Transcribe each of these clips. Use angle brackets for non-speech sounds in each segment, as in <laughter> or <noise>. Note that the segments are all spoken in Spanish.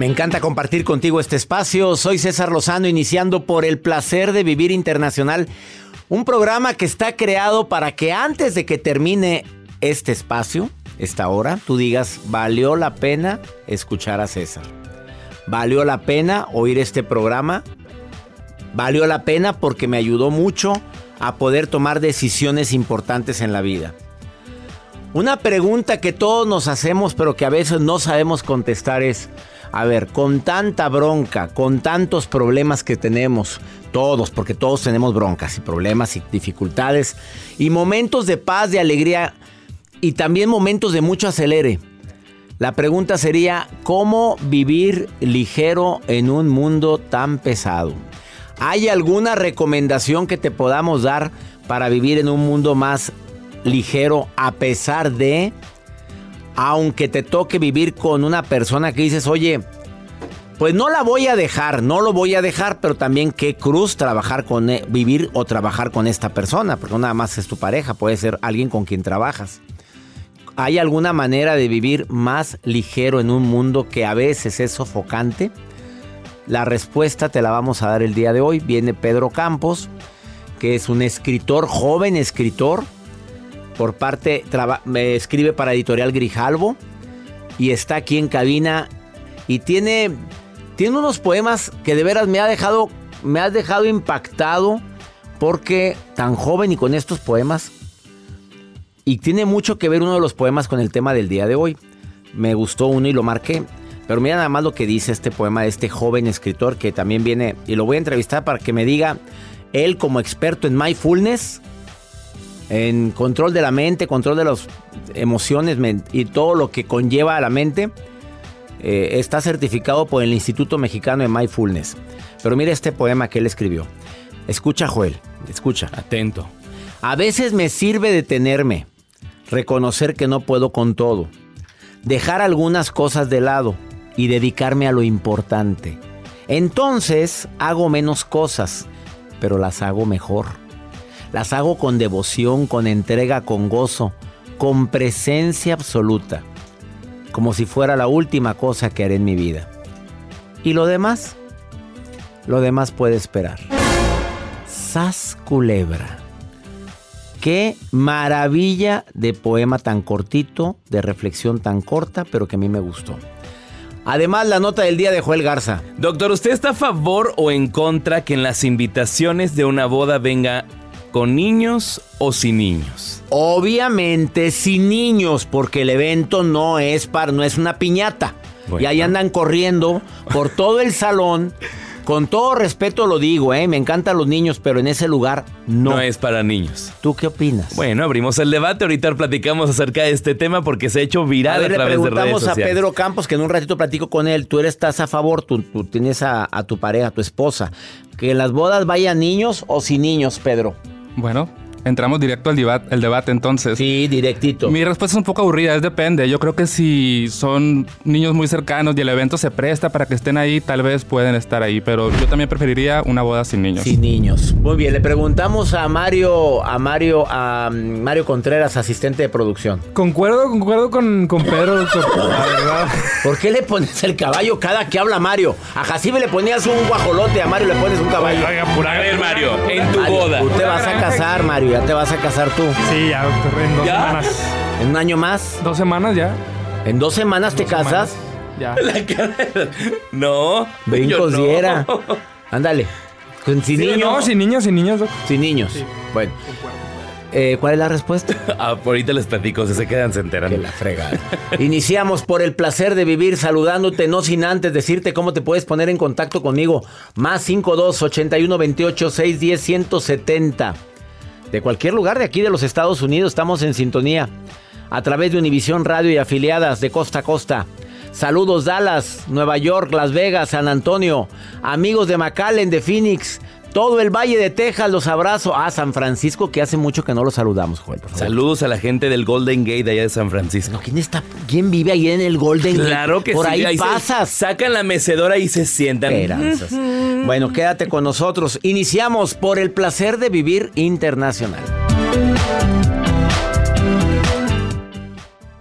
Me encanta compartir contigo este espacio. Soy César Lozano, iniciando por el placer de vivir internacional. Un programa que está creado para que antes de que termine este espacio, esta hora, tú digas, valió la pena escuchar a César. Valió la pena oír este programa. Valió la pena porque me ayudó mucho a poder tomar decisiones importantes en la vida. Una pregunta que todos nos hacemos pero que a veces no sabemos contestar es, a ver, con tanta bronca, con tantos problemas que tenemos, todos, porque todos tenemos broncas y problemas y dificultades, y momentos de paz, de alegría, y también momentos de mucho acelere. La pregunta sería, ¿cómo vivir ligero en un mundo tan pesado? ¿Hay alguna recomendación que te podamos dar para vivir en un mundo más ligero a pesar de aunque te toque vivir con una persona que dices, oye, pues no la voy a dejar, no lo voy a dejar, pero también qué cruz trabajar con, e, vivir o trabajar con esta persona, porque nada más es tu pareja, puede ser alguien con quien trabajas. ¿Hay alguna manera de vivir más ligero en un mundo que a veces es sofocante? La respuesta te la vamos a dar el día de hoy. Viene Pedro Campos, que es un escritor, joven escritor, por parte, me escribe para Editorial Grijalvo y está aquí en cabina y tiene, tiene unos poemas que de veras me ha dejado, me dejado impactado porque tan joven y con estos poemas y tiene mucho que ver uno de los poemas con el tema del día de hoy. Me gustó uno y lo marqué. Pero mira nada más lo que dice este poema de este joven escritor que también viene y lo voy a entrevistar para que me diga él como experto en mindfulness en control de la mente, control de las emociones y todo lo que conlleva a la mente. Eh, está certificado por el Instituto Mexicano de Mindfulness. Pero mire este poema que él escribió. Escucha, Joel, escucha. Atento. A veces me sirve detenerme, reconocer que no puedo con todo, dejar algunas cosas de lado y dedicarme a lo importante. Entonces hago menos cosas, pero las hago mejor. Las hago con devoción, con entrega, con gozo, con presencia absoluta, como si fuera la última cosa que haré en mi vida. ¿Y lo demás? Lo demás puede esperar. Sas culebra. Qué maravilla de poema tan cortito, de reflexión tan corta, pero que a mí me gustó. Además, la nota del día de Joel Garza. Doctor, ¿usted está a favor o en contra que en las invitaciones de una boda venga ¿Con niños o sin niños? Obviamente sin niños, porque el evento no es para, no es una piñata. Y ahí andan corriendo por todo el salón con todo respeto lo digo, ¿eh? me encantan los niños, pero en ese lugar no. No es para niños. ¿Tú qué opinas? Bueno, abrimos el debate. Ahorita platicamos acerca de este tema porque se ha hecho viral a, ver, a través le preguntamos a Pedro Campos, que en un ratito platico con él. Tú eres, estás a favor, tú, tienes a, a tu pareja, a tu esposa, que en las bodas vayan niños o sin niños, Pedro. Bueno, entramos directo al debate, el debate entonces. Sí, directito. Mi respuesta es un poco aburrida, es depende. Yo creo que si son niños muy cercanos y el evento se presta para que estén ahí, tal vez pueden estar ahí, pero yo también preferiría una boda sin niños. Sin niños. Muy bien, le preguntamos a Mario, a Mario, a mm, Mario Contreras, asistente de producción. Concuerdo, concuerdo con, con Pedro, la verdad. ¿Por qué le pones el caballo cada que habla Mario? A Jacibe le ponías un guajolote, a Mario le pones un caballo. Oiga, a ver, Mario, en tu boda. Tú te vas a casar, Mario ya te vas a casar tú. Sí, ya, en dos semanas. ¿En un año más? Dos semanas ya. ¿En dos semanas te casas? Ya. No. Brincos no. diera. Ándale. Sin Sí, niños. no, sin niños, sin niños. doc. Sin niños. Bueno. Eh, ¿Cuál es la respuesta? <laughs> Ah, ahorita les platico, si se quedan, se enteran. Que la fregada. Iniciamos por el placer de vivir saludándote, no sin antes decirte cómo te puedes poner en contacto conmigo. Más 52 81 28 610 170. De cualquier lugar de aquí de los Estados Unidos estamos en sintonía. A través de Univisión Radio y afiliadas de costa a costa. Saludos Dallas, Nueva York, Las Vegas, San Antonio. Amigos de McAllen, de Phoenix. Todo el Valle de Texas los abrazo. Ah, San Francisco, que hace mucho que no los saludamos, Joel. por favor. Saludos a la gente del Golden Gate de allá de San Francisco. No, ¿quién está? ¿Quién vive ahí en el Golden Gate? Claro que Por sí. ahí se- pasas. sacan la mecedora y se sientan. Esperanzas. Bueno, quédate con nosotros. Iniciamos por el placer de vivir internacional.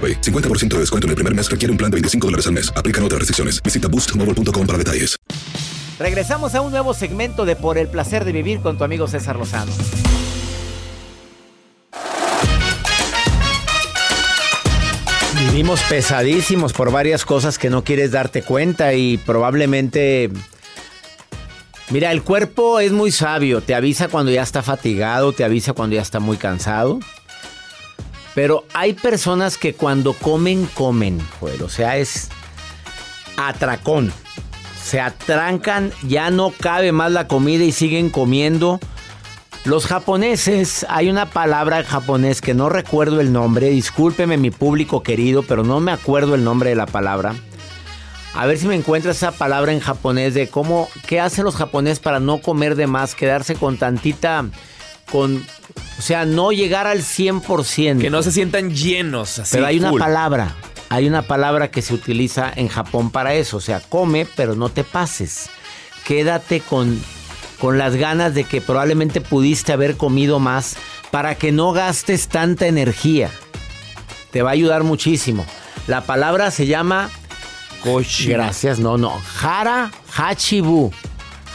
AroPay. 50% de descuento en el primer mes requiere un plan de 25 dólares al mes. Aplican otras restricciones. Visita boostmobile.com para detalles. Regresamos a un nuevo segmento de Por el placer de vivir con tu amigo César Lozano. Vivimos pesadísimos por varias cosas que no quieres darte cuenta y probablemente... Mira, el cuerpo es muy sabio, te avisa cuando ya está fatigado, te avisa cuando ya está muy cansado. Pero hay personas que cuando comen, comen. O sea, es atracón. Se atrancan, ya no cabe más la comida y siguen comiendo. Los japoneses, hay una palabra en japonés que no recuerdo el nombre, discúlpeme mi público querido, pero no me acuerdo el nombre de la palabra. A ver si me encuentro esa palabra en japonés de cómo, qué hacen los japoneses para no comer de más, quedarse con tantita, con, o sea, no llegar al 100%. Que no se sientan llenos así. Pero hay una full. palabra, hay una palabra que se utiliza en Japón para eso, o sea, come, pero no te pases. Quédate con, con las ganas de que probablemente pudiste haber comido más para que no gastes tanta energía. Te va a ayudar muchísimo. La palabra se llama Gracias, no, no. Hara Hachibu.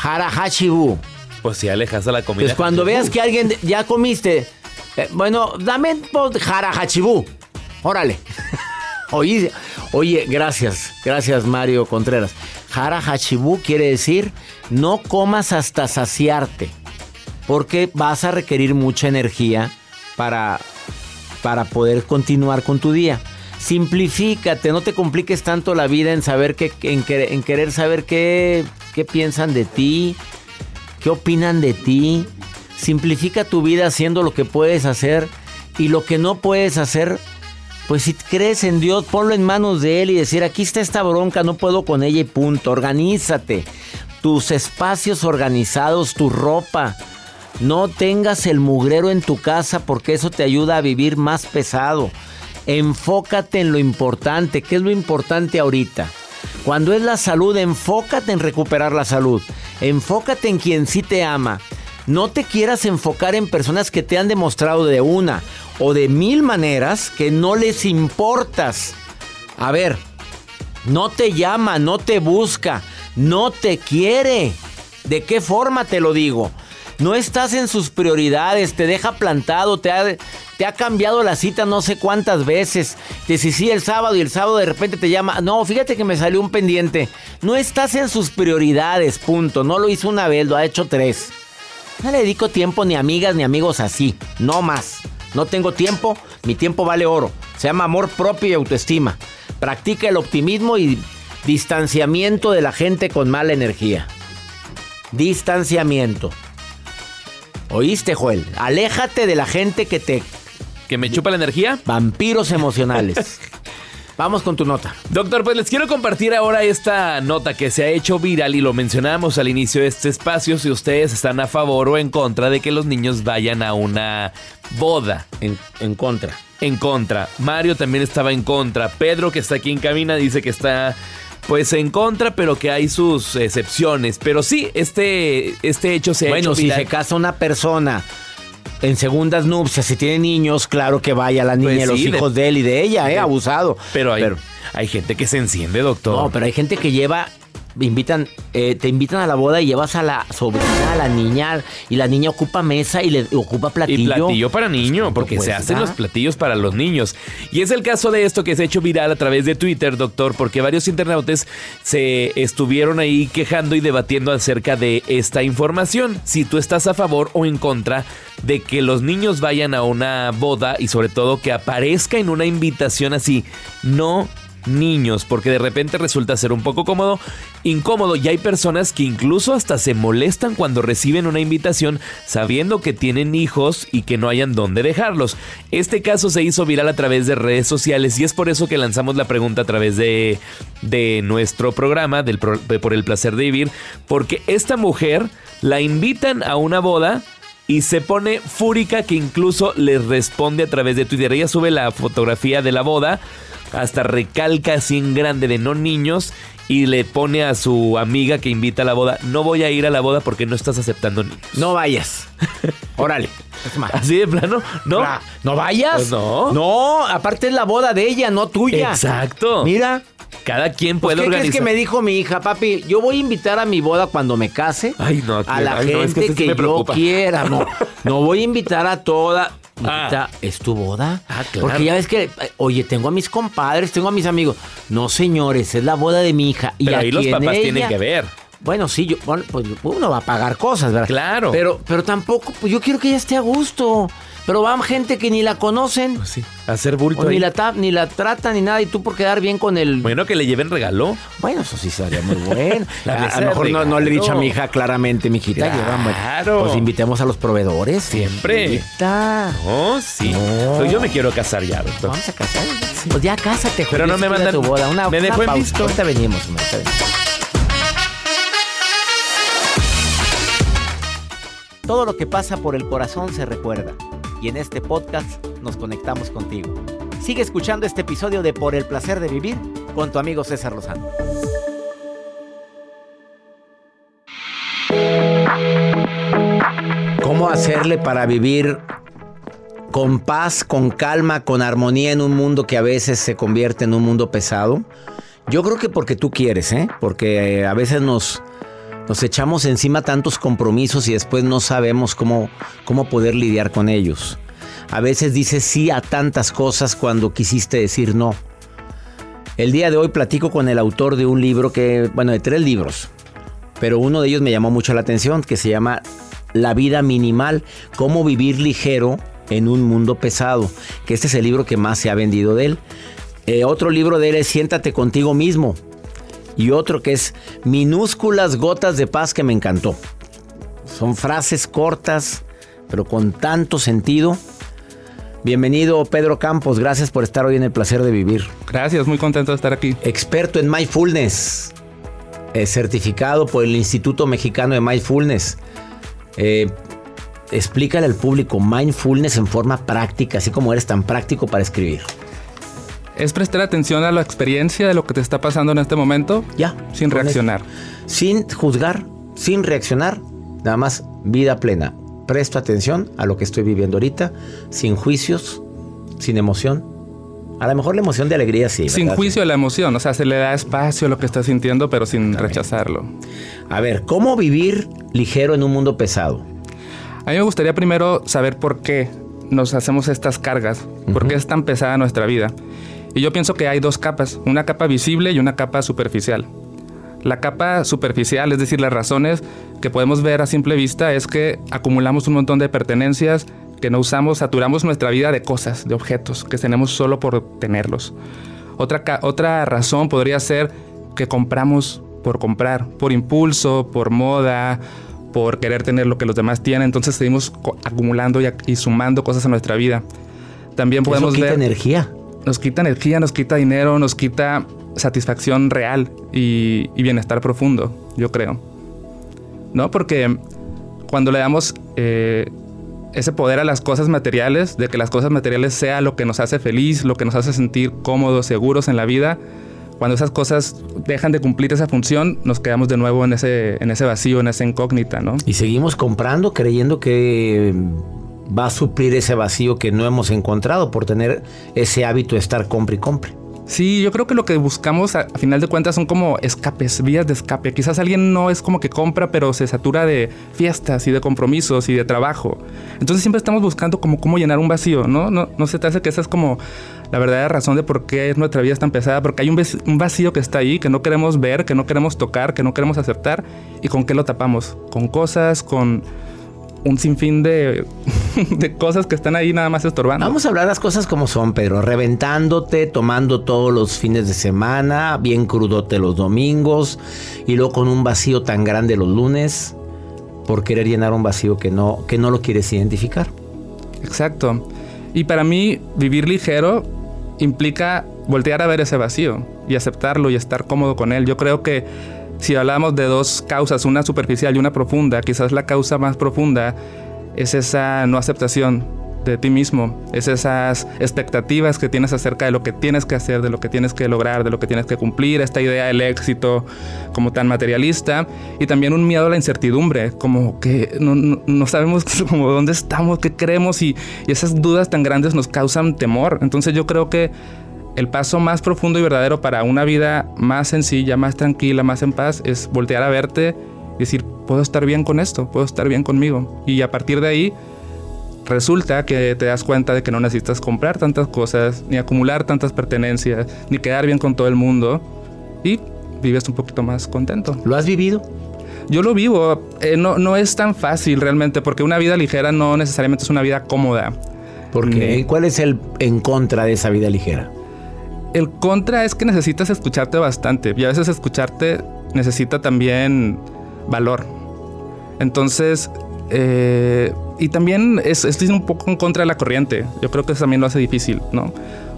Hara Hachibu. Pues si alejas a la comida. Pues cuando veas que alguien ya comiste, eh, bueno, dame po- jara hachibú. Órale. <laughs> oye, oye, gracias, gracias Mario Contreras. Jara hachibú quiere decir no comas hasta saciarte, porque vas a requerir mucha energía para, para poder continuar con tu día. Simplifícate, no te compliques tanto la vida en saber que, en, querer, en querer saber qué, qué piensan de ti, ¿Qué opinan de ti? Simplifica tu vida haciendo lo que puedes hacer y lo que no puedes hacer, Pues si crees en Dios, ponlo en manos de Él y decir, aquí está esta bronca, no puedo con ella y punto. Organízate. Tus espacios organizados, tu ropa. No tengas el mugrero en tu casa porque eso te ayuda a vivir más pesado. Enfócate en lo importante. ¿Qué es lo importante ahorita? Cuando es la salud, enfócate en recuperar la salud. Enfócate en quien sí te ama. No te quieras enfocar en personas que te han demostrado de una o de mil maneras que no les importas. A ver, no te llama, no te busca, no te quiere. ¿De qué forma te lo digo? No estás en sus prioridades, te deja plantado, te ha, cambiado la cita no sé cuántas veces. Te dice sí el sábado y el sábado de repente te llama. No, fíjate que me salió un pendiente. No estás en sus prioridades, punto. No lo hizo una vez, lo ha hecho tres. No le dedico tiempo ni amigas ni amigos así, no más. No tengo tiempo, mi tiempo vale oro. Se llama amor propio y autoestima. Practica el optimismo y distanciamiento de la gente con mala energía. Distanciamiento. ¿Oíste, Joel? Aléjate de la gente que te... ¿Que me chupa la energía? Vampiros emocionales. <laughs> Vamos con tu nota. Doctor, pues les quiero compartir ahora esta nota que se ha hecho viral y lo mencionamos al inicio de este espacio. Si ustedes están a favor o en contra de que los niños vayan a una boda. En, en contra. En contra. Mario también estaba en contra. Pedro, que está aquí en cabina, dice que está pues en contra, pero que hay sus excepciones. Pero sí, este, este hecho se ha bueno, hecho si viral. se casa una persona en segundas nupcias, si tiene niños, claro que vaya la niña Pues los de- hijos de él y de ella, ¿eh? de- Abusado. Pero hay, hay gente que se enciende, doctor. No, pero hay gente que lleva, invitan, eh, te invitan a la boda y llevas a la sobrina, a la niña, y la niña ocupa mesa y le ocupa platillo. Y platillo para niño, porque se hacen los platillos para los niños. Y es el caso de esto que se ha hecho viral a través de Twitter, doctor, porque varios internautas se estuvieron ahí quejando y debatiendo acerca de esta información. Si tú estás a favor o en contra de que los niños vayan a una boda y sobre todo que aparezca en una invitación así, no niños, porque de repente resulta ser un poco cómodo, incómodo y hay personas que incluso hasta se molestan cuando reciben una invitación sabiendo que tienen hijos y que no hayan dónde dejarlos. Este caso se hizo viral a través de redes sociales y es por eso que lanzamos la pregunta a través de, de nuestro programa, de Por el placer de vivir, porque esta mujer la invitan a una boda y se pone fúrica que incluso les responde a través de Twitter. Ella sube la fotografía de la boda, hasta recalca así en grande de no niños y le pone a su amiga que invita a la boda, no voy a ir a la boda porque no estás aceptando niños. No vayas. <laughs> Órale. Así de plano, ¿no? ¿No vayas? Pues no. No, aparte es la boda de ella, no tuya. Exacto. Mira. Cada quien Pues, puede ¿Qué organizar. crees que me dijo mi hija, papi? Yo voy a invitar a mi boda cuando me case. Ay, no, a la ay, no, gente es que sí yo quiera. No, <laughs> no voy a invitar a toda. Ah. Mijita, ¿Es tu boda? Ah, claro. Porque ya ves que, eh, oye, tengo a mis compadres, tengo a mis amigos. No, señores, es la boda de mi hija. Y ahí los papás tienen que ver. Bueno, sí, yo, bueno, pues uno va a pagar cosas, ¿verdad? Claro. Pero, pero tampoco, pues yo quiero que ella esté a gusto. Pero van gente que ni la conocen. Pues sí, hacer bulto o ni la, ta- ni la tratan ni nada. Y tú por quedar bien con el. Bueno, que le lleven regalo. Bueno, eso sí sería muy bueno. <laughs> A, lo mejor no, no le he dicho a mi hija claramente, mi hijita. Claro. Pues invitemos a los proveedores. Siempre. Hijita. Oh, sí. Pues yo me quiero casar ya, doctor. Vamos a casar. Pues ya cásate, Pero Julio, no me mandan- Tu boda. Una, me una dejó en visto. Ahorita venimos, ahorita venimos. Todo lo que pasa por el corazón se recuerda. Y en este podcast nos conectamos contigo. Sigue escuchando este episodio de Por el placer de vivir con tu amigo César Lozano. ¿Cómo hacerle para vivir con paz, con calma, con armonía en un mundo que a veces se convierte en un mundo pesado? Yo creo que porque tú quieres, ¿eh? Porque eh, a veces nos, nos echamos encima tantos compromisos y después no sabemos cómo, cómo poder lidiar con ellos. A veces dices sí a tantas cosas cuando quisiste decir no. El día de hoy platico con el autor de un libro que, bueno, de tres libros, pero uno de ellos me llamó mucho la atención, que se llama La vida minimal, cómo vivir ligero en un mundo pesado, que este es el libro que más se ha vendido de él. Eh, otro libro de él es Siéntate contigo mismo. Y otro que es Minúsculas gotas de paz que me encantó. Son frases cortas, pero con tanto sentido. Bienvenido Pedro Campos, gracias por estar hoy en el placer de vivir. Gracias, muy contento de estar aquí. Experto en mindfulness, eh, certificado por el Instituto Mexicano de Mindfulness. Eh, explícale al público mindfulness en forma práctica, así como eres tan práctico para escribir. Es prestar atención a la experiencia de lo que te está pasando en este momento. Ya. Sin reaccionar. eso. Sin juzgar, sin reaccionar, nada más vida plena. Presto atención a lo que estoy viviendo ahorita, sin juicios, sin emoción. A lo mejor la emoción de alegría sí. Sin juicio de la emoción, o sea, se le da espacio a lo que estás sintiendo, pero sin rechazarlo. A ver, ¿cómo vivir ligero en un mundo pesado? A mí me gustaría primero saber por qué nos hacemos estas cargas, por qué es tan pesada nuestra vida. Y yo pienso que hay dos capas, una capa visible y una capa superficial. La capa superficial, es decir, las razones que podemos ver a simple vista, es que acumulamos un montón de pertenencias que no usamos, saturamos nuestra vida de cosas, de objetos, que tenemos solo por tenerlos. Otra, otra razón podría ser que compramos por comprar, por impulso, por moda, por querer tener lo que los demás tienen. Entonces seguimos acumulando y, y sumando cosas a nuestra vida. También podemos Eso quita ver energía. Nos quita energía, nos quita dinero, nos quita satisfacción real y, bienestar profundo, yo creo. ¿No? Porque cuando le damos eh, ese poder a las cosas materiales, de que las cosas materiales sea lo que nos hace feliz, lo que nos hace sentir cómodos, seguros en la vida, cuando esas cosas dejan de cumplir esa función, nos quedamos de nuevo en ese, en ese vacío, en esa incógnita, ¿no? Y seguimos comprando creyendo que va a suplir ese vacío que no hemos encontrado por tener ese hábito de estar compre y compre. Sí, yo creo que lo que buscamos a, final de cuentas son como escapes, vías de escape. Quizás alguien no es como que compra, pero se satura de fiestas y de compromisos y de trabajo. Entonces siempre estamos buscando como cómo llenar un vacío, ¿no? No, se te hace que esa es como la verdadera razón de por qué nuestra vida es tan pesada, porque hay un, un vacío que está ahí, que no queremos ver, que no queremos tocar, que no queremos aceptar. ¿Y con qué lo tapamos? Con cosas, con un sinfín de, <laughs> de cosas que están ahí nada más estorbando. Vamos a hablar las cosas como son, Pedro. Reventándote, tomando todos los fines de semana, bien crudote los domingos y luego con un vacío tan grande los lunes por querer llenar un vacío que no, que no lo quieres identificar. Exacto. Y para mí, vivir ligero implica voltear a ver ese vacío y aceptarlo y estar cómodo con él. Yo creo que si hablamos de dos causas, una superficial y una profunda, quizás la causa más profunda es esa no aceptación de ti mismo, es esas expectativas que tienes acerca de lo que tienes que hacer, de lo que tienes que lograr, de lo que tienes que cumplir, esta idea del éxito como tan materialista y también un miedo a la incertidumbre, como que no, no- no sabemos <laughs> como dónde estamos, qué creemos y, y esas dudas tan grandes nos causan temor. Entonces yo creo que el paso más profundo y verdadero para una vida más sencilla, más tranquila, más en paz es voltear a verte y decir, puedo estar bien con esto, puedo estar bien conmigo. Y a partir de ahí resulta que te das cuenta de que no necesitas comprar tantas cosas, ni acumular tantas pertenencias, ni quedar bien con todo el mundo y vives un poquito más contento. ¿Lo has vivido? Yo lo vivo, eh, no, no es tan fácil realmente, porque una vida ligera no necesariamente es una vida cómoda. Porque Ni- ¿cuál es el en contra de esa vida ligera? El contra es que necesitas escucharte bastante y a veces escucharte necesita también valor. Entonces, eh, y también es, un poco en contra de la corriente. Yo creo que eso también lo hace difícil, ¿no?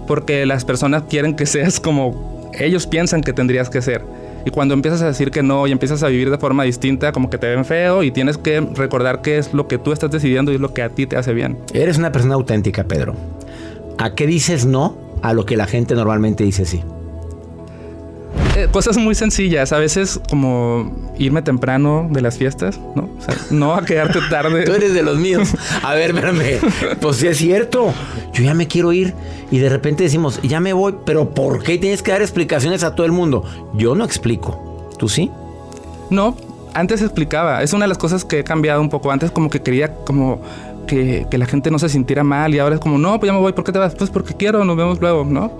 Porque las personas quieren que seas como ellos piensan que tendrías que ser. Y cuando empiezas a decir que no y empiezas a vivir de forma distinta, como que te ven feo y tienes que recordar qué es lo que tú estás decidiendo y es lo que a ti te hace bien. Eres una persona auténtica, Pedro. ¿A qué dices no a lo que la gente normalmente dice sí? Eh, cosas muy sencillas, a veces como irme temprano de las fiestas, ¿no? O sea, no a quedarte <laughs> tarde. Tú eres de los míos. A ver, espérame. Pues sí es cierto. Yo ya me quiero ir y de repente decimos, ya me voy, pero ¿por qué tienes que dar explicaciones a todo el mundo? Yo no explico. ¿Tú sí? No, antes explicaba. Es una de las cosas que he cambiado un poco. Antes como que quería como que, que la gente no se sintiera mal y ahora es como, no, pues ya me voy. ¿Por qué te vas? Pues porque quiero, nos vemos luego, ¿no?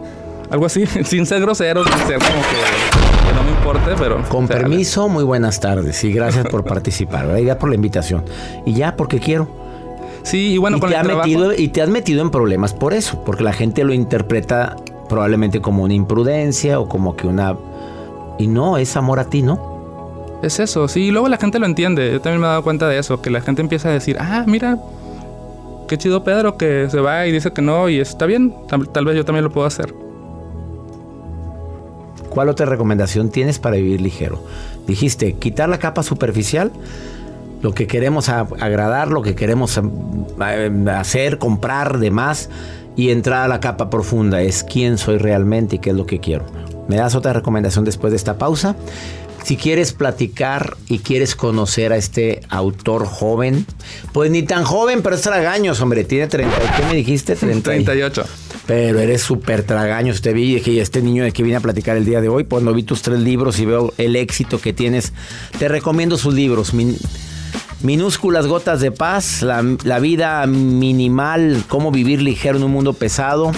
Algo así, <laughs> sin ser grosero, sin ser como que, que no me importe, pero... Con o sea, permiso, muy buenas tardes y gracias por participar. ¿verdad? Y ya por la invitación. Y ya porque quiero. Sí, y bueno, y, con te el trabajo... metido, y te has metido en problemas por eso, porque la gente lo interpreta probablemente como una imprudencia o como que una... Y no, es amor a ti, ¿no? Es eso, sí, y luego la gente lo entiende. Yo también me he dado cuenta de eso, que la gente empieza a decir, ah, mira, qué chido Pedro que se va y dice que no y está bien, tal, tal vez yo también lo puedo hacer. ¿Cuál otra recomendación tienes para vivir ligero? Dijiste, quitar la capa superficial, lo que queremos agradar, lo que queremos eh, hacer, comprar, demás, y entrar a la capa profunda, es quién soy realmente y qué es lo que quiero. ¿Me das otra recomendación después de esta pausa? Si quieres platicar y quieres conocer a este autor joven, pues ni tan joven, pero es tragaños, hombre. Tiene 30, ¿qué me dijiste? 30 y- 38. pero eres súper tragaños. Te vi y dije, "Y este niño de que vine a platicar el día de hoy, cuando vi tus tres libros y veo el éxito que tienes, te recomiendo sus libros. Min- Minúsculas gotas de paz, la, la vida minimal, cómo vivir ligero en un mundo pesado.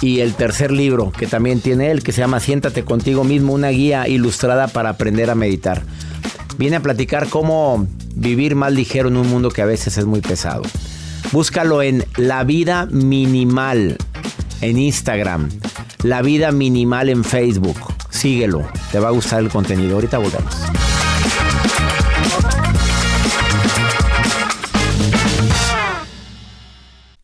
Y el tercer libro que también tiene él, que se llama Siéntate contigo mismo, una guía ilustrada para aprender a meditar. Viene a platicar cómo vivir más ligero en un mundo que a veces es muy pesado. Búscalo en La Vida Minimal en Instagram. La Vida Minimal en Facebook. Síguelo. Te va a gustar el contenido. Ahorita volvemos.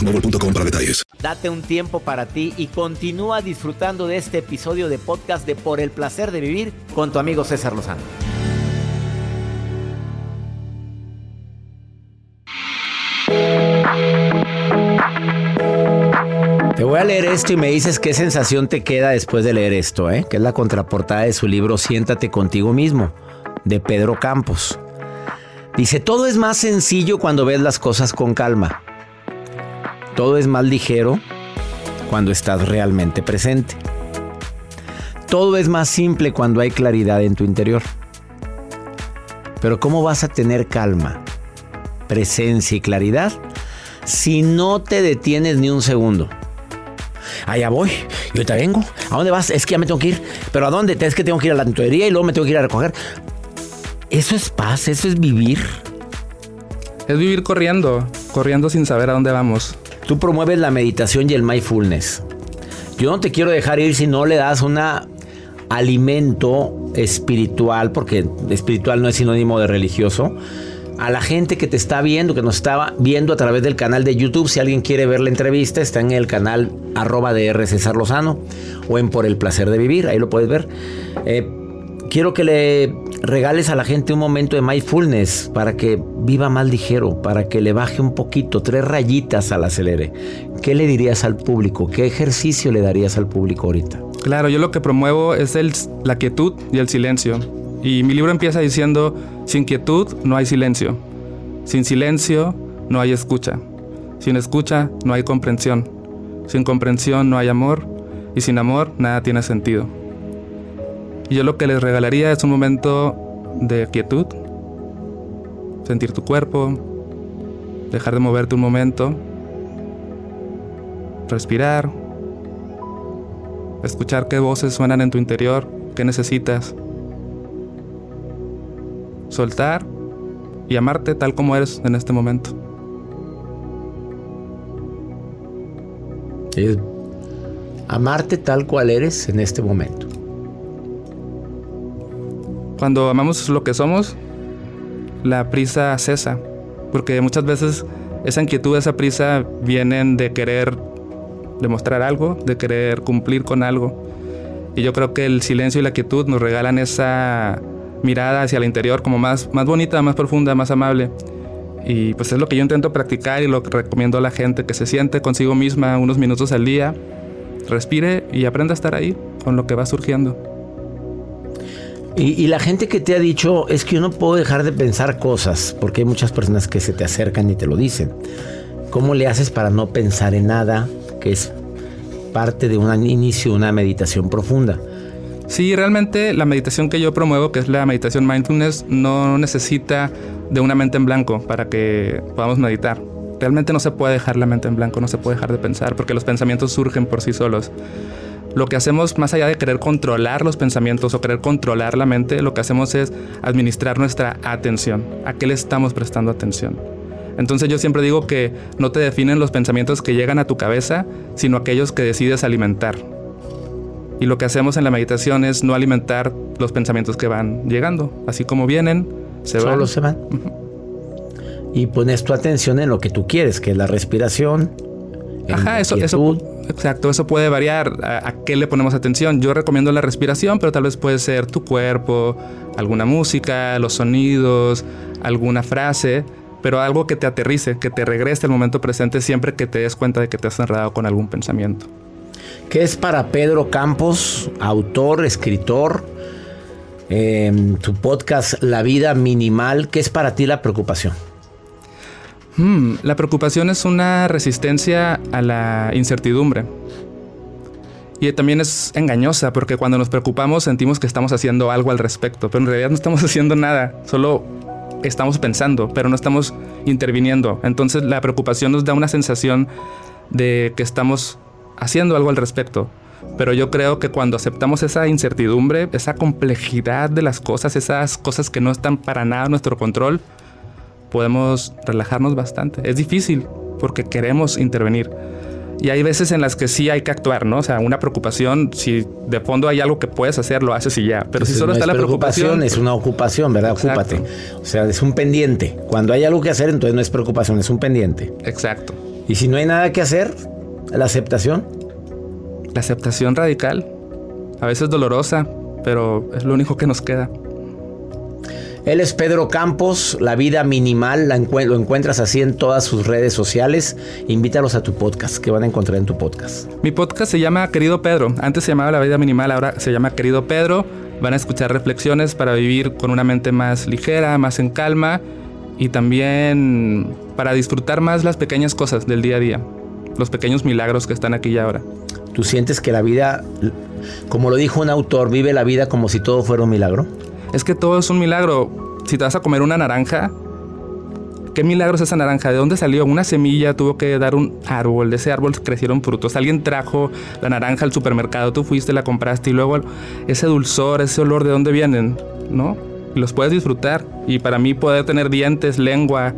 boostmobile.com para detalles. Date un tiempo para ti y continúa disfrutando de este episodio de podcast de Por el placer de vivir con tu amigo César Lozano. Te voy a leer esto y me dices qué sensación te queda después de leer esto, ¿eh? que es la contraportada de su libro Siéntate contigo mismo, de Pedro Campos. Dice, todo es más sencillo cuando ves las cosas con calma. Todo es más ligero cuando estás realmente presente. Todo es más simple cuando hay claridad en tu interior. Pero ¿cómo vas a tener calma, presencia y claridad si no te detienes ni un segundo? Allá voy, y ahorita vengo. ¿A dónde vas? Es que ya me tengo que ir. ¿Pero a dónde? Es que tengo que ir a la tintorería y luego me tengo que ir a recoger. Eso es paz, eso es vivir. Es vivir corriendo, corriendo sin saber a dónde vamos. Tú promueves la meditación y el mindfulness. Yo no te quiero dejar ir si no le das un alimento espiritual, porque espiritual no es sinónimo de religioso, a la gente que te está viendo, que nos estaba viendo a través del canal de YouTube. Si alguien quiere ver la entrevista, está en el canal arroba de R. O en Por el Placer de Vivir, ahí lo puedes ver. Eh, quiero que le regales a la gente un momento de mindfulness para que viva más ligero, para que le baje un poquito, tres rayitas al acelere. ¿Qué le dirías al público? ¿Qué ejercicio le darías al público ahorita? Claro, yo lo que promuevo es el- la quietud y el silencio. Y mi libro empieza diciendo, sin quietud no hay silencio. Sin silencio no hay escucha. Sin escucha no hay comprensión. Sin comprensión no hay amor. Y sin amor nada tiene sentido. Y yo lo que les regalaría es un momento de quietud. Sentir tu cuerpo. Dejar de moverte un momento. Respirar. Escuchar qué voces suenan en tu interior, qué necesitas. Soltar y amarte tal como eres en este momento. Amarte tal cual eres en este momento. Cuando amamos lo que somos, la prisa cesa, porque muchas veces esa inquietud, esa prisa vienen de querer demostrar algo, de querer cumplir con algo. Y yo creo que el silencio y la quietud nos regalan esa mirada hacia el interior como más, más bonita, más profunda, más amable. Y pues es lo que yo intento practicar y lo que recomiendo a la gente, que se siente consigo misma unos minutos al día, respire y aprenda a estar ahí con lo que va surgiendo. Y, la gente que te ha dicho es que yo no puedo dejar de pensar cosas, porque hay muchas personas que se te acercan y te lo dicen. ¿Cómo le haces para no pensar en nada, que es parte de un inicio de una meditación profunda? Sí, realmente la meditación que yo promuevo, que es la meditación mindfulness, no necesita de una mente en blanco para que podamos meditar. Realmente no se puede dejar la mente en blanco, no se puede dejar de pensar, porque los pensamientos surgen por sí solos. Lo que hacemos, más allá de querer controlar los pensamientos o querer controlar la mente, lo que hacemos es administrar nuestra atención. ¿A qué le estamos prestando atención? Entonces yo siempre digo que no te definen los pensamientos que llegan a tu cabeza, sino aquellos que decides alimentar. Y lo que hacemos en la meditación es no alimentar los pensamientos que van llegando. Así como vienen, se van. Solo se van. Y pones tu atención en lo que tú quieres, que es la respiración. Ajá, eso, eso, exacto, eso puede variar a, a, qué le ponemos atención. Yo recomiendo la respiración, pero tal vez puede ser tu cuerpo, alguna música, los sonidos, alguna frase, pero algo que te aterrice, que te regrese al momento presente siempre que te des cuenta de que te has enredado con algún pensamiento. ¿Qué es para Pedro Campos, autor, escritor? Eh, tu podcast La vida minimal, ¿qué es para ti la preocupación? Hmm, la preocupación es una resistencia a la incertidumbre. Y también es engañosa porque cuando nos preocupamos sentimos que estamos haciendo algo al respecto, pero en realidad no estamos <laughs> haciendo nada, solo estamos pensando, pero no estamos interviniendo. Entonces la preocupación nos da una sensación de que estamos haciendo algo al respecto. Pero yo creo que cuando aceptamos esa incertidumbre, esa complejidad de las cosas, esas cosas que no están para nada en nuestro control, podemos relajarnos bastante. Es difícil porque queremos intervenir. Y hay veces en las que sí hay que actuar, ¿no? O sea, una preocupación, si de fondo hay algo que puedes hacer, lo haces y ya. Pero si solo está la preocupación. Es una ocupación, ¿verdad? Ocúpate. O sea, es un pendiente. Cuando hay algo que hacer, entonces no es preocupación, es un pendiente. Exacto. Y si no hay nada que hacer, la aceptación. La aceptación radical. A veces dolorosa, pero es lo único que nos queda. Él es Pedro Campos, La Vida Minimal, lo encuentras así en todas sus redes sociales. Invítalos a tu podcast, que van a encontrar en tu podcast. Mi podcast se llama Querido Pedro. Antes se llamaba La Vida Minimal, ahora se llama Querido Pedro. Van a escuchar reflexiones para vivir con una mente más ligera, más en calma y también para disfrutar más las pequeñas cosas del día a día, los pequeños milagros que están aquí y ahora. ¿Tú sientes que la vida, como lo dijo un autor, vive la vida como si todo fuera un milagro? Es que todo es un milagro. Si te vas a comer una naranja, ¿qué milagro es esa naranja? ¿De dónde salió? Una semilla tuvo que dar un árbol, de ese árbol crecieron frutos. Alguien trajo la naranja al supermercado, tú fuiste, la compraste y luego ese dulzor, ese olor, ¿de dónde vienen? ¿No? Los puedes disfrutar. Y para mí poder tener dientes, lengua,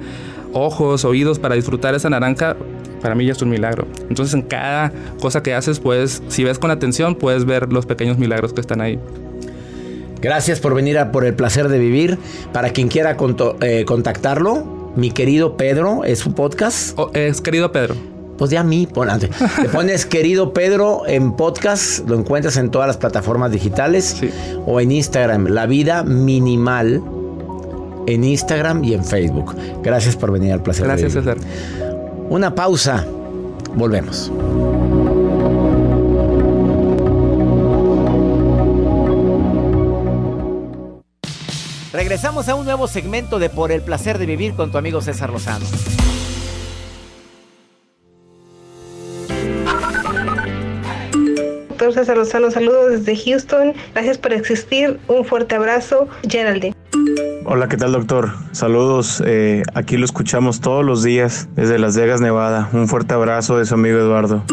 ojos, oídos para disfrutar esa naranja, para mí ya es un milagro. Entonces en cada cosa que haces, puedes, si ves con atención, puedes ver los pequeños milagros que están ahí. Gracias por venir a Por el Placer de Vivir. Para quien quiera eh, contactarlo, mi querido Pedro, ¿es su podcast? Oh, es querido Pedro. Pues ya a mí, te pones querido Pedro en podcast, lo encuentras en todas las plataformas digitales o en Instagram, La Vida Minimal, en Instagram y en Facebook. Gracias por venir al placer. Gracias, César. Una pausa, volvemos. Regresamos a un nuevo segmento de Por el placer de vivir con tu amigo César Lozano. Doctor César Lozano, saludos desde Houston. Gracias por existir. Un fuerte abrazo, Geraldine. Hola, ¿qué tal doctor? Saludos, eh, aquí lo escuchamos todos los días desde Las Vegas, Nevada. Un fuerte abrazo de su amigo Eduardo.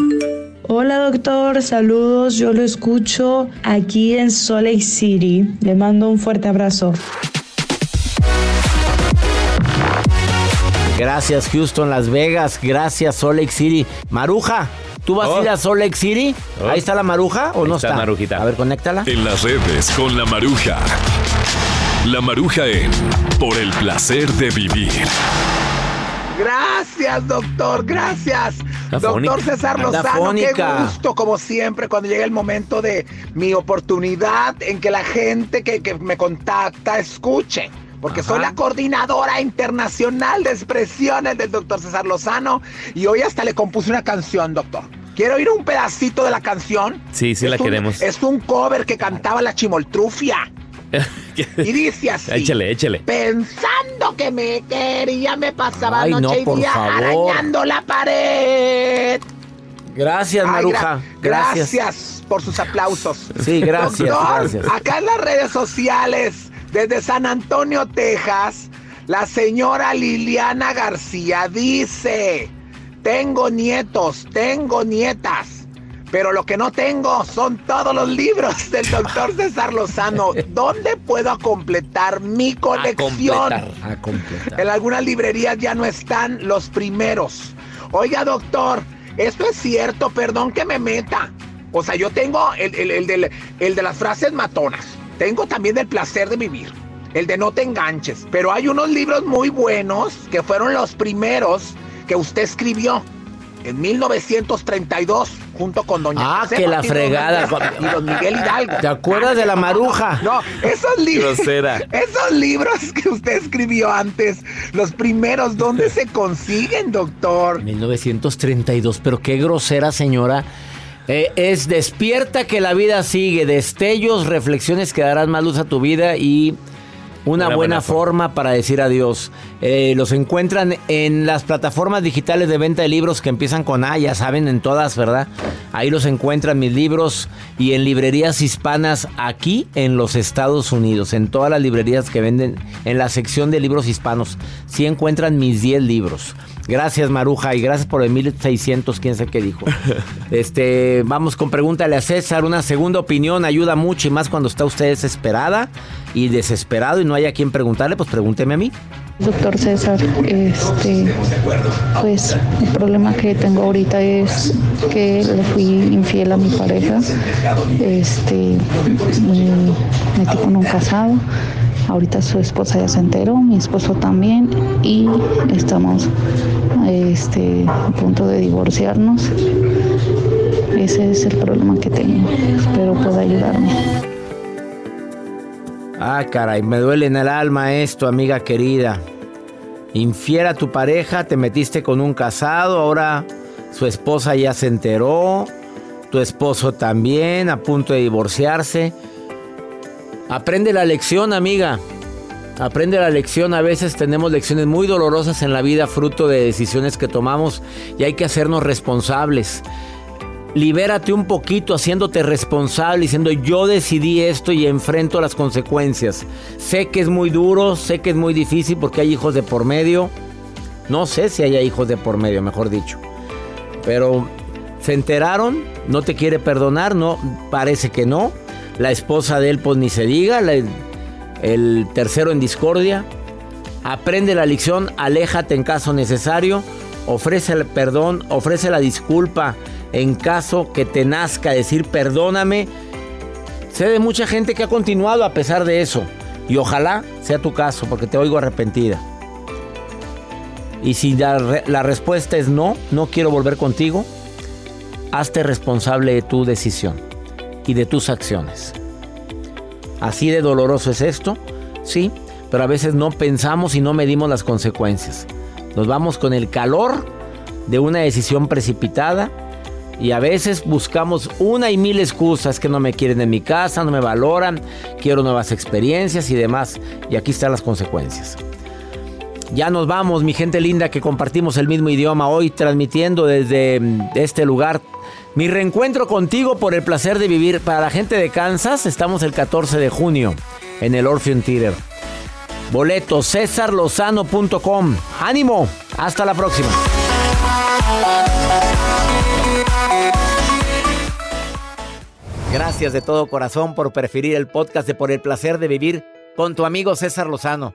Hola doctor, saludos, yo lo escucho aquí en Salt Lake City. Le mando un fuerte abrazo. Gracias Houston, Las Vegas. Gracias Salt Lake City. Maruja, ¿tú vas a ir a oh. Salt Lake City? Oh. ¿Ahí está la Maruja o no está? Marujita. A ver, conéctala. En las redes con la Maruja. La Maruja en Por el placer de vivir. Gracias, doctor, gracias. doctor César Lozano, qué gusto, como siempre, cuando llega el momento de mi oportunidad en que la gente que, que me contacta escuche porque soy la coordinadora internacional de expresiones del doctor César Lozano y hoy hasta le compuse una canción, doctor. ¿Quiero oír un pedacito de la canción? Sí, sí la queremos. Es un cover que cantaba la chimoltrufia. <laughs> y dice así. Échale, échale. Pensando que me quería, me pasaba noche y día arañando la pared. Gracias, Maruja. gracias. gracias. por sus aplausos. Sí, gracias, gracias. Acá en las redes sociales, desde San Antonio, Texas, la señora Liliana García dice: Tengo nietos, tengo nietas. Pero lo que no tengo son todos los libros del doctor César Lozano. ¿Dónde puedo completar mi colección? A completar, En algunas librerías ya no están los primeros. Oiga, doctor, esto es cierto, perdón que me meta. O sea, yo tengo el, el, de las frases matonas. Tengo también el placer de vivir. El de no te enganches. Pero hay unos libros muy buenos que fueron los primeros que usted escribió en 1932 junto con Doña Ah, que la fregada. Y don Miguel Hidalgo. ¿Te acuerdas de la maruja? No, esos libros. <laughs> Esos libros que usted escribió antes, los primeros, ¿dónde <laughs> se consiguen, doctor? 1932, pero qué grosera señora. Eh, es despierta que la vida sigue, destellos, reflexiones que darán más luz a tu vida y una, buena, forma, para decir adiós. Eh, los encuentran en las plataformas digitales de venta de libros que empiezan con A, ya saben, en todas, ¿verdad? Ahí los encuentran mis libros y en librerías hispanas aquí en los Estados Unidos, en todas las librerías que venden en la sección de libros hispanos. Sí encuentran mis 10 libros. Gracias, Maruja, y gracias por el 1600, quién sé qué dijo. <laughs> Este, vamos con pregúntale a César. Una segunda opinión ayuda mucho y más cuando está usted desesperada y desesperado y no hay a quien preguntarle, pues pregúnteme a mí. Doctor César, este, pues el problema que tengo ahorita es que le fui infiel a mi pareja. Este, me metí con un casado Ahorita su esposa ya se enteró, mi esposo también y estamos este, a punto de divorciarnos. Ese es el problema que tengo. Espero pueda ayudarme. Ah, caray, me duele en el alma esto, amiga querida. Infiera tu pareja, te metiste con un casado, ahora su esposa ya se enteró, tu esposo también, a punto de divorciarse. Aprende la lección, amiga. Aprende la lección. A veces tenemos lecciones muy dolorosas en la vida, fruto de decisiones que tomamos y hay que hacernos responsables. Libérate un poquito haciéndote responsable, diciendo yo decidí esto y enfrento las consecuencias. Sé que es muy duro, sé que es muy difícil porque hay hijos de por medio. No sé si haya hijos de por medio, mejor dicho. Pero se enteraron, no te quiere perdonar, no, parece que no. La esposa de él, pues ni se diga. el tercero en discordia. Aprende la lección, aléjate en caso necesario. Ofrece el perdón, ofrece la disculpa en caso que te nazca decir perdóname. Sé de mucha gente que ha continuado a pesar de eso. Y ojalá sea tu caso, porque te oigo arrepentida. Y si la, la, respuesta es no, no quiero volver contigo, hazte responsable de tu decisión y de tus acciones. Así de doloroso es esto, sí, pero a veces no pensamos y no medimos las consecuencias. Nos vamos con el calor de una decisión precipitada y a veces buscamos una y mil excusas que no me quieren en mi casa, no me valoran, quiero nuevas experiencias y demás. Y aquí están las consecuencias. Ya nos vamos, mi gente linda, que compartimos el mismo idioma hoy, transmitiendo desde este lugar mi reencuentro contigo por el placer de vivir. Para la gente de Kansas, estamos el 14 de junio en el Orpheum Theater. Boleto cesarlozano.com. ¡Ánimo! Hasta la próxima. Gracias de todo corazón por preferir el podcast de Por el placer de vivir con tu amigo César Lozano.